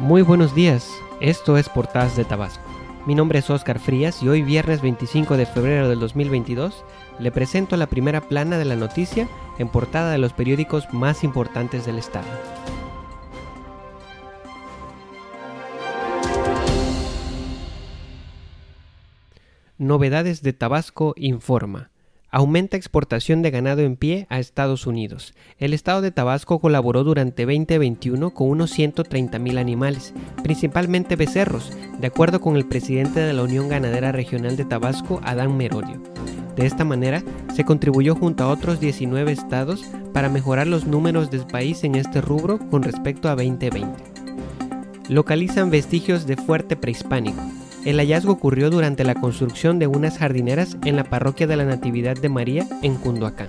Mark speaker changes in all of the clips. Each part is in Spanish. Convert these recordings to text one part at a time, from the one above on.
Speaker 1: Muy buenos días, esto es Portadas de Tabasco. Mi nombre es Oscar Frías y hoy viernes 25 de febrero del 2022 le presento la primera plana de la noticia en portada de los periódicos más importantes del estado. Novedades de Tabasco informa. Aumenta exportación de ganado en pie a Estados Unidos. El estado de Tabasco colaboró durante 2021 con unos 130.000 animales, principalmente becerros, de acuerdo con el presidente de la Unión Ganadera Regional de Tabasco, Adán Merodio. De esta manera, se contribuyó junto a otros 19 estados para mejorar los números del país en este rubro con respecto a 2020. Localizan vestigios de fuerte prehispánico. El hallazgo ocurrió durante la construcción de unas jardineras en la parroquia de la Natividad de María en Cunduacán.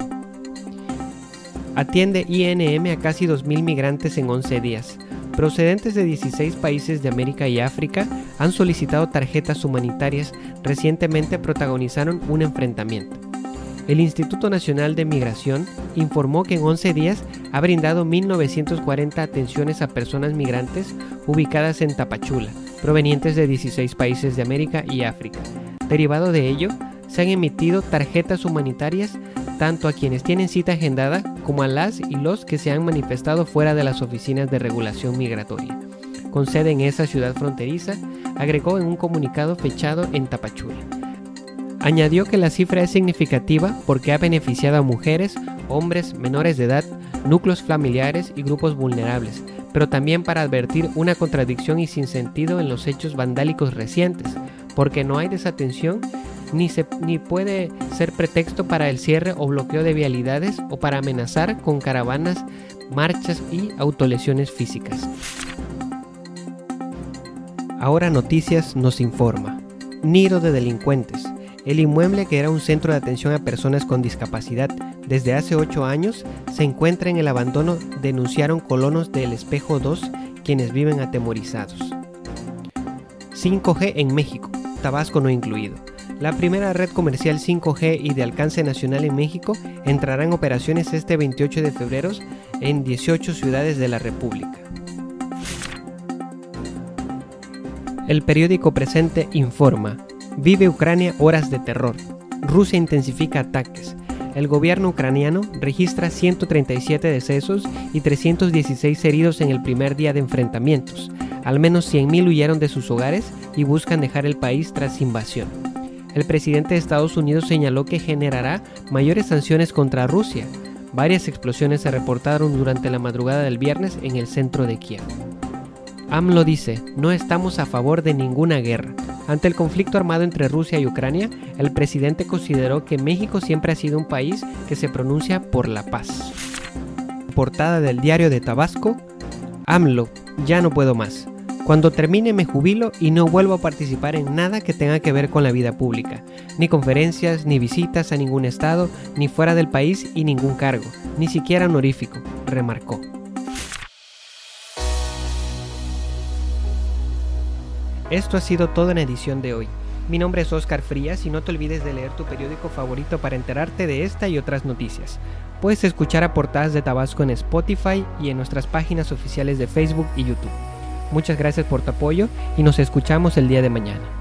Speaker 1: Atiende INM a casi 2.000 migrantes en 11 días. Procedentes de 16 países de América y África han solicitado tarjetas humanitarias. Recientemente protagonizaron un enfrentamiento. El Instituto Nacional de Migración informó que en 11 días ha brindado 1.940 atenciones a personas migrantes ubicadas en Tapachula, provenientes de 16 países de América y África. Derivado de ello, se han emitido tarjetas humanitarias tanto a quienes tienen cita agendada como a las y los que se han manifestado fuera de las oficinas de regulación migratoria. Con sede en esa ciudad fronteriza, agregó en un comunicado fechado en Tapachula. Añadió que la cifra es significativa porque ha beneficiado a mujeres, hombres, menores de edad, núcleos familiares y grupos vulnerables, pero también para advertir una contradicción y sinsentido en los hechos vandálicos recientes, porque no hay desatención ni, se, ni puede ser pretexto para el cierre o bloqueo de vialidades o para amenazar con caravanas, marchas y autolesiones físicas. Ahora Noticias nos informa. Nido de delincuentes. El inmueble, que era un centro de atención a personas con discapacidad desde hace 8 años, se encuentra en el abandono, denunciaron colonos del Espejo 2, quienes viven atemorizados. 5G en México, Tabasco no incluido. La primera red comercial 5G y de alcance nacional en México entrará en operaciones este 28 de febrero en 18 ciudades de la República. El periódico presente informa, Vive Ucrania horas de terror. Rusia intensifica ataques. El gobierno ucraniano registra 137 decesos y 316 heridos en el primer día de enfrentamientos. Al menos 100.000 huyeron de sus hogares y buscan dejar el país tras invasión. El presidente de Estados Unidos señaló que generará mayores sanciones contra Rusia. Varias explosiones se reportaron durante la madrugada del viernes en el centro de Kiev. AMLO dice, no estamos a favor de ninguna guerra. Ante el conflicto armado entre Rusia y Ucrania, el presidente consideró que México siempre ha sido un país que se pronuncia por la paz. Portada del diario de Tabasco, AMLO, ya no puedo más. Cuando termine me jubilo y no vuelvo a participar en nada que tenga que ver con la vida pública, ni conferencias, ni visitas a ningún estado, ni fuera del país y ningún cargo, ni siquiera honorífico, remarcó. Esto ha sido todo en edición de hoy. Mi nombre es Oscar Frías y no te olvides de leer tu periódico favorito para enterarte de esta y otras noticias. Puedes escuchar a Portadas de Tabasco en Spotify y en nuestras páginas oficiales de Facebook y YouTube. Muchas gracias por tu apoyo y nos escuchamos el día de mañana.